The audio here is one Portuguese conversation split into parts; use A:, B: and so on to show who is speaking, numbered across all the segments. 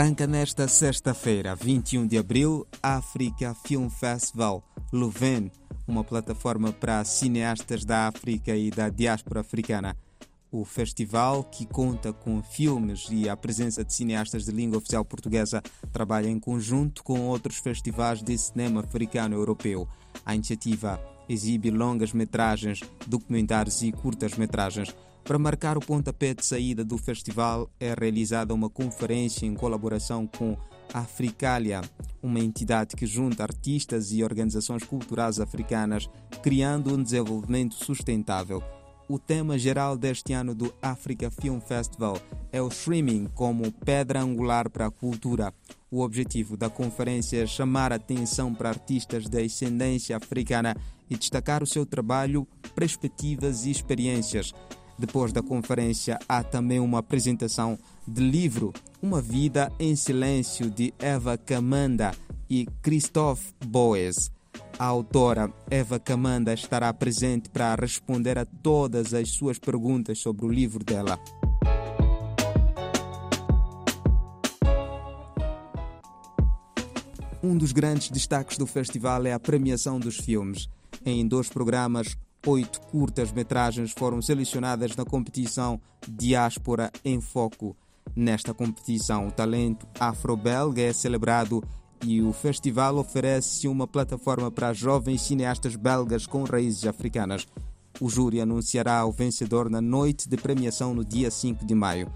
A: Arranca nesta sexta-feira, 21 de abril, África Film Festival Louvain, uma plataforma para cineastas da África e da diáspora africana. O festival, que conta com filmes e a presença de cineastas de língua oficial portuguesa, trabalha em conjunto com outros festivais de cinema africano e europeu. A iniciativa exibe longas metragens, documentários e curtas metragens. Para marcar o pontapé de saída do festival, é realizada uma conferência em colaboração com a Africalia, uma entidade que junta artistas e organizações culturais africanas, criando um desenvolvimento sustentável. O tema geral deste ano do Africa Film Festival é o streaming como pedra angular para a cultura. O objetivo da conferência é chamar atenção para artistas da ascendência africana e destacar o seu trabalho, perspectivas e experiências. Depois da conferência, há também uma apresentação de livro Uma Vida em Silêncio de Eva Camanda e Christophe Boes. A autora Eva Camanda estará presente para responder a todas as suas perguntas sobre o livro dela. Um dos grandes destaques do festival é a premiação dos filmes. Em dois programas, oito curtas-metragens foram selecionadas na competição Diáspora em Foco. Nesta competição, o talento afro-belga é celebrado e o festival oferece uma plataforma para jovens cineastas belgas com raízes africanas. O júri anunciará o vencedor na noite de premiação no dia 5 de maio.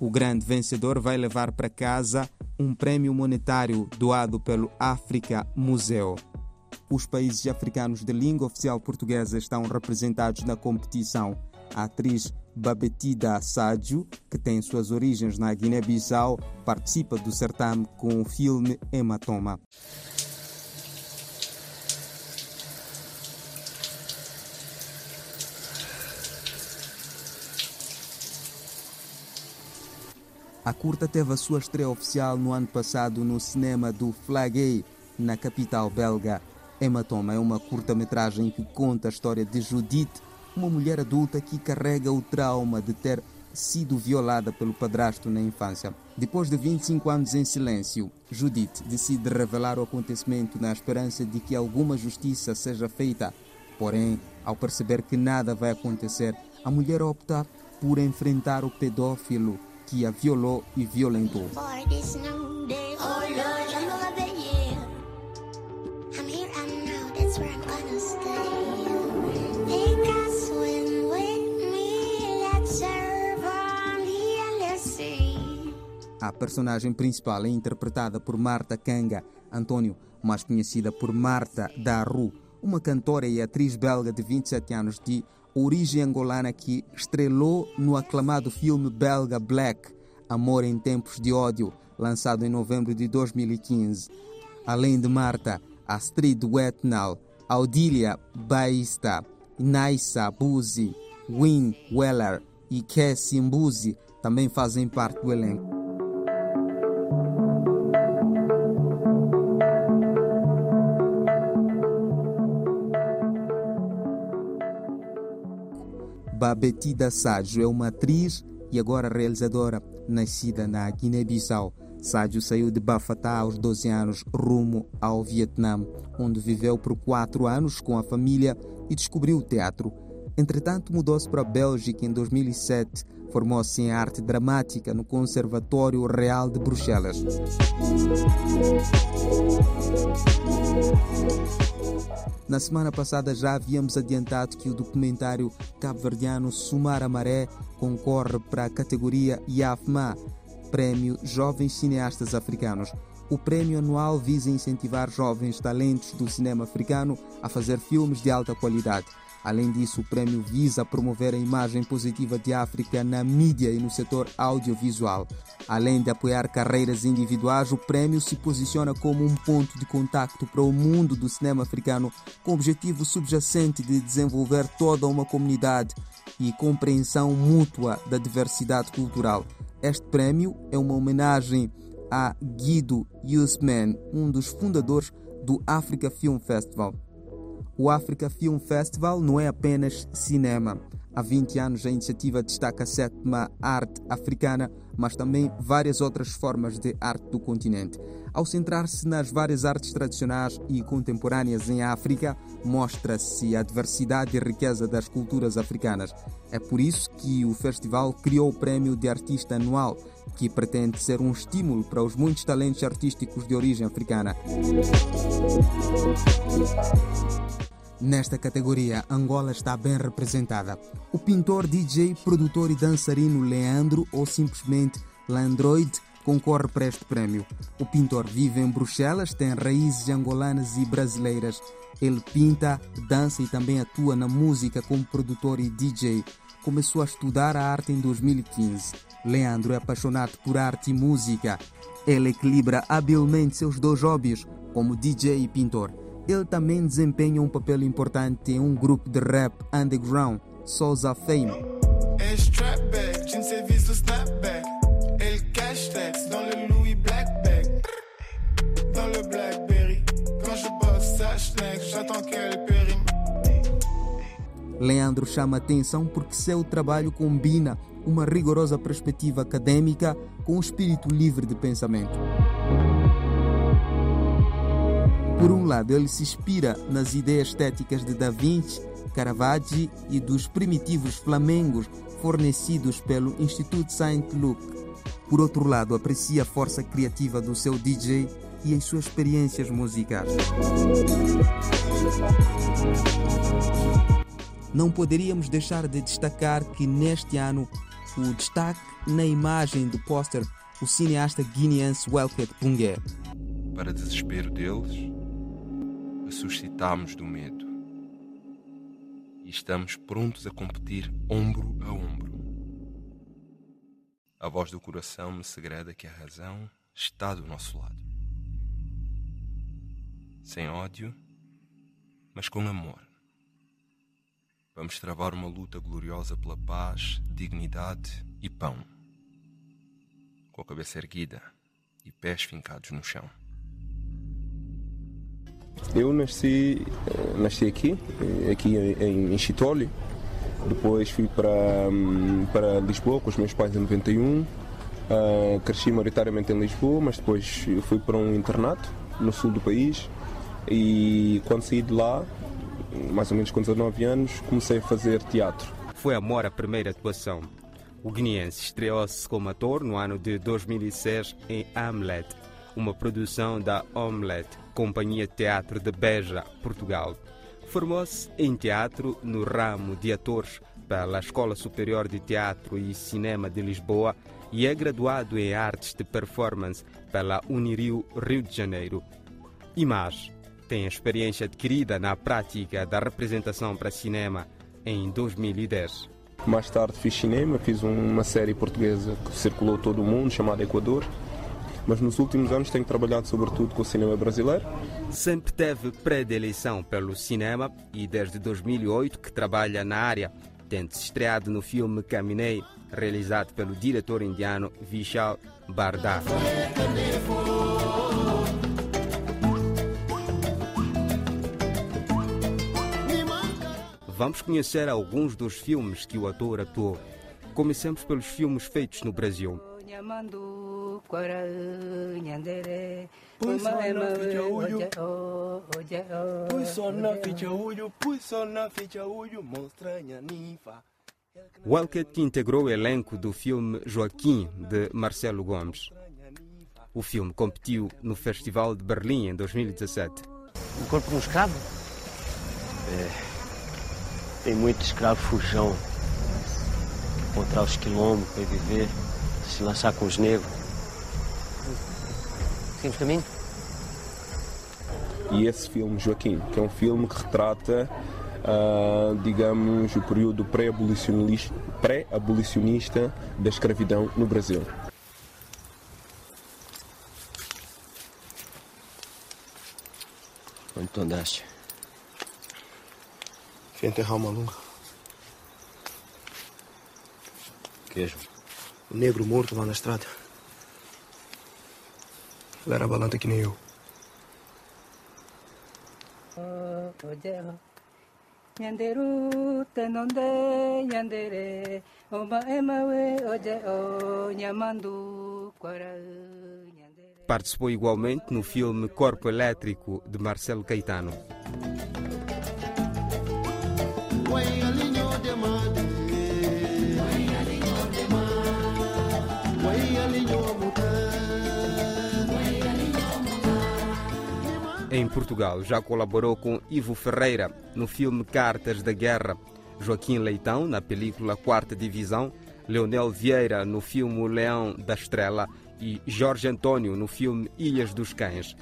A: O grande vencedor vai levar para casa um prêmio monetário doado pelo África Museu. Os países africanos de língua oficial portuguesa estão representados na competição. A atriz Babetida Sádio, que tem suas origens na Guiné-Bissau, participa do certame com o filme Hematoma. A curta teve a sua estreia oficial no ano passado no cinema do Flaguey, na capital belga. Hematoma é uma curta-metragem que conta a história de Judith, uma mulher adulta que carrega o trauma de ter sido violada pelo padrasto na infância. Depois de 25 anos em silêncio, Judith decide revelar o acontecimento na esperança de que alguma justiça seja feita. Porém, ao perceber que nada vai acontecer, a mulher opta por enfrentar o pedófilo que a violou e violentou. A personagem principal é interpretada por Marta Kanga Antônio, mais conhecida por Marta Daru, uma cantora e atriz belga de 27 anos de origem angolana que estrelou no aclamado filme belga Black, Amor em Tempos de Ódio, lançado em novembro de 2015. Além de Marta, Astrid Wetnal, Audília Baista, Naissa Buzi, Win Weller e Cassie Mbuzi também fazem parte do elenco. Babetida Sádio é uma atriz e agora realizadora nascida na Guiné-Bissau. Sádio saiu de Bafatá aos 12 anos rumo ao Vietnã, onde viveu por quatro anos com a família e descobriu o teatro. Entretanto, mudou-se para a Bélgica em 2007. Formou-se em arte dramática no Conservatório Real de Bruxelas. Na semana passada já havíamos adiantado que o documentário cabo-verdiano Sumar a Maré concorre para a categoria IAFMA, Prémio Jovens Cineastas Africanos. O prémio anual visa incentivar jovens talentos do cinema africano a fazer filmes de alta qualidade. Além disso, o prêmio visa promover a imagem positiva de África na mídia e no setor audiovisual. Além de apoiar carreiras individuais, o prêmio se posiciona como um ponto de contacto para o mundo do cinema africano, com o objetivo subjacente de desenvolver toda uma comunidade e compreensão mútua da diversidade cultural. Este prêmio é uma homenagem a Guido Yusman, um dos fundadores do Africa Film Festival. O Africa Film Festival não é apenas cinema. Há 20 anos a iniciativa destaca a sétima arte africana, mas também várias outras formas de arte do continente. Ao centrar-se nas várias artes tradicionais e contemporâneas em África, mostra-se a diversidade e riqueza das culturas africanas. É por isso que o festival criou o Prémio de Artista Anual, que pretende ser um estímulo para os muitos talentos artísticos de origem africana. Nesta categoria, Angola está bem representada. O pintor, DJ, produtor e dançarino Leandro, ou simplesmente Landroid, concorre para este prémio. O pintor vive em Bruxelas, tem raízes angolanas e brasileiras. Ele pinta, dança e também atua na música como produtor e DJ. Começou a estudar a arte em 2015. Leandro é apaixonado por arte e música. Ele equilibra habilmente seus dois hobbies, como DJ e pintor. Ele também desempenha um papel importante em um grupo de rap underground, Souza Fame. Leandro chama atenção porque seu trabalho combina uma rigorosa perspectiva acadêmica com um espírito livre de pensamento. Por um lado, ele se inspira nas ideias estéticas de Da Vinci, Caravaggio e dos primitivos flamengos fornecidos pelo Instituto Saint Luc. Por outro lado, aprecia a força criativa do seu DJ e as suas experiências musicais. Não poderíamos deixar de destacar que neste ano o destaque na imagem do póster o cineasta guineense Welket Pungué.
B: Para desespero deles, ressuscitamos do medo e estamos prontos a competir ombro a ombro. A voz do coração me segreda que a razão está do nosso lado. Sem ódio, mas com amor. Vamos travar uma luta gloriosa pela paz, dignidade e pão. Com a cabeça erguida e pés fincados no chão.
C: Eu nasci, eh, nasci aqui, eh, aqui em Chitole. Depois fui para, hum, para Lisboa com os meus pais em 91. Uh, ah, cresci maioritariamente em Lisboa, mas depois fui para um internato no sul do país. E quando saí de lá, mais ou menos com 19 anos, comecei a fazer teatro.
D: Foi amor a primeira atuação. O guineense estreou-se como ator no ano de 2006 em Hamlet, uma produção da Omelette, Companhia de Teatro de Beja, Portugal. Formou-se em teatro no ramo de atores pela Escola Superior de Teatro e Cinema de Lisboa e é graduado em Artes de Performance pela Unirio Rio de Janeiro. E mais, tem experiência adquirida na prática da representação para cinema em 2010.
C: Mais tarde fiz cinema, fiz uma série portuguesa que circulou todo o mundo, chamada Equador, mas nos últimos anos tenho trabalhado sobretudo com o cinema brasileiro.
D: Sempre teve predileção pelo cinema e desde 2008 que trabalha na área, tendo se estreado no filme Caminei, realizado pelo diretor indiano Vishal Bardar. Vamos conhecer alguns dos filmes que o ator atuou. Comecemos pelos filmes feitos no Brasil. Welket integrou o elenco do filme Joaquim, de Marcelo Gomes. O filme competiu no Festival de Berlim em 2017.
E: O corpo de um escravo? É. Tem muito escravo fujão. Encontrar os quilombos para viver, se lançar com os negros. Seguimos caminho?
C: E esse filme, Joaquim, que é um filme que retrata, uh, digamos, o período pré-abolicionista pré da escravidão no Brasil.
E: Onde tu andaste?
C: Fui enterrar uma lunga.
E: Queijo.
C: O negro morto lá na estrada. Ele era balanta que nem eu.
F: Nyanderu tenonde yandere Oma emawe oje o nyamandu kwara
D: Participou igualmente no filme Corpo Elétrico de Marcelo Caetano. Em Portugal, já colaborou com Ivo Ferreira no filme Cartas da Guerra, Joaquim Leitão na película Quarta Divisão, Leonel Vieira no filme Leão da Estrela e Jorge Antônio no filme Ilhas dos Cães.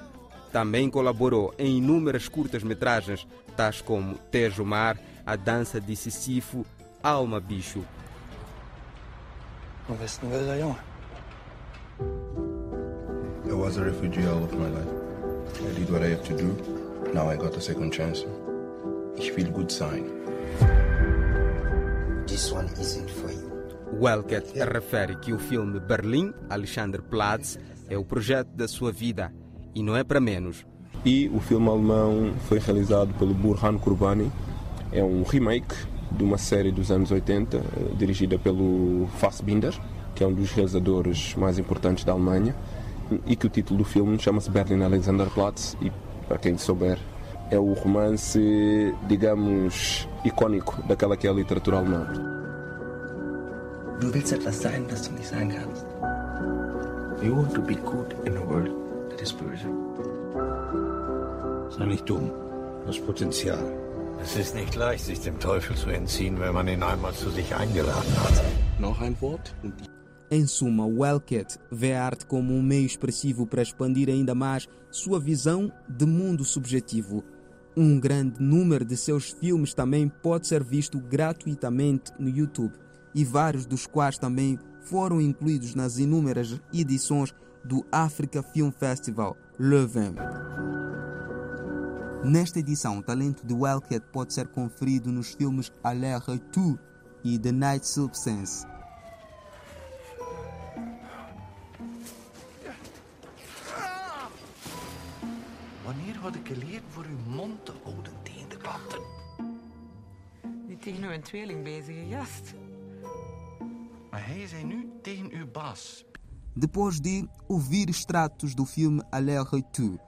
D: Também colaborou em inúmeras curtas-metragens, tais como Tejo Mar, A Dança de Sísifo, Alma Bicho.
G: Vad visste ni väl jag?
H: I was a refugee all of my life. Did what I have to do. Now I got a second chance. Ich feel good sign.
G: This one isn't for you.
D: Welket refere que o filme Berlim, Alexander Platz, é o projeto da sua vida e não é para menos.
C: E o filme alemão foi realizado pelo Burhan Kurbani. É um remake de uma série dos anos 80, eh, dirigida pelo Fassbinder, que é um dos realizadores mais importantes da Alemanha, e que o título do filme chama-se Berlin Alexanderplatz, e para quem souber, é o romance, digamos, icônico daquela que é a literatura alemã.
G: Du willst etwas sein, das du nicht sein kannst. You want to be good in a world that is böse.
I: Sei nicht dumm. Das Potenzial.
J: Es ist nicht leicht, sich dem Teufel zu entziehen, wenn man ihn einmal zu sich eingeladen hat.
I: Noch ein Wort und
A: Em suma, Wellcat vê a arte como um meio expressivo para expandir ainda mais sua visão de mundo subjetivo. Um grande número de seus filmes também pode ser visto gratuitamente no YouTube, e vários dos quais também foram incluídos nas inúmeras edições do Africa Film Festival Leuven. Nesta edição, o talento de Wellcat pode ser conferido nos filmes Aller Retour e The Night Substance.
J: Tegen
K: uw tweeling bezige gast.
J: Maar hij zei nu tegen uw baas.
A: Depois de ouvir extratos do filme Aller Retour,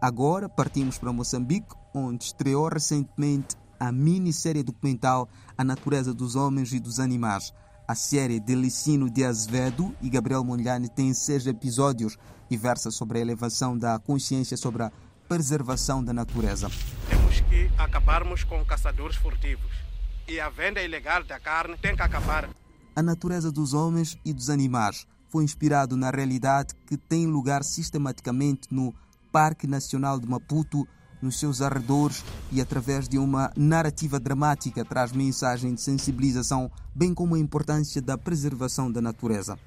A: agora partimos para Moçambique, onde estreou recentemente a minissérie documental A Natureza dos Homens e dos Animais. A série de Licino de Azevedo e Gabriel Mondlane tem seis episódios e versa sobre a elevação da consciência sobre a preservação da natureza.
L: Temos que acabarmos com caçadores furtivos. E a venda ilegal da carne tem que acabar.
A: A natureza dos homens e dos animais foi inspirado na realidade que tem lugar sistematicamente no Parque Nacional de Maputo, nos seus arredores e através de uma narrativa dramática traz mensagem de sensibilização, bem como a importância da preservação da natureza.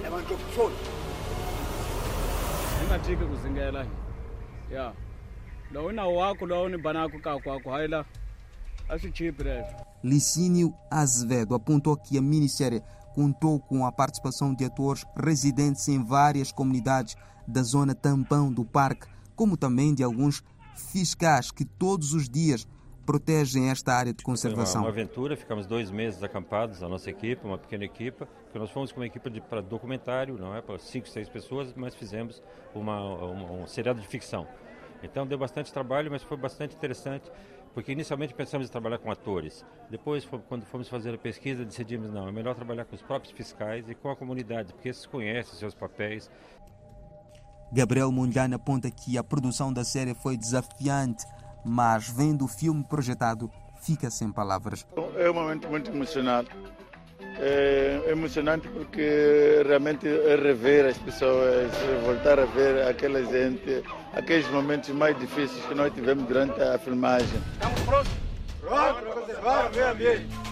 I: Levanta o fone.
M: ingathike kuzingela ya. Lowu nawu wakho ni banako a swi chipi leswo
A: Licínio Azevedo apontou que a minissérie contou com a participação de atores residentes em várias comunidades da zona tampão do parque, como também de alguns fiscais que todos os dias protegem esta área de
N: Foi uma,
A: conservação.
N: uma aventura, ficamos dois meses acampados, a nossa equipe, uma pequena equipe, porque nós fomos com uma equipe de, para documentário, não é para cinco, seis pessoas, mas fizemos uma, um, um seriado de ficção. Então deu bastante trabalho, mas foi bastante interessante, porque inicialmente pensamos em trabalhar com atores. Depois, quando fomos fazer a pesquisa, decidimos não, é melhor trabalhar com os próprios fiscais e com a comunidade, porque esses conhecem seus papéis,
A: Gabriel Mondlane aponta que a produção da série foi desafiante, mas vendo o filme projetado, fica sem palavras.
O: É um momento muito emocionante. É emocionante porque realmente é rever as pessoas, é voltar a ver aquela gente, aqueles momentos mais difíceis que nós tivemos durante a filmagem.
L: Estamos prontos? Prontos para conservar o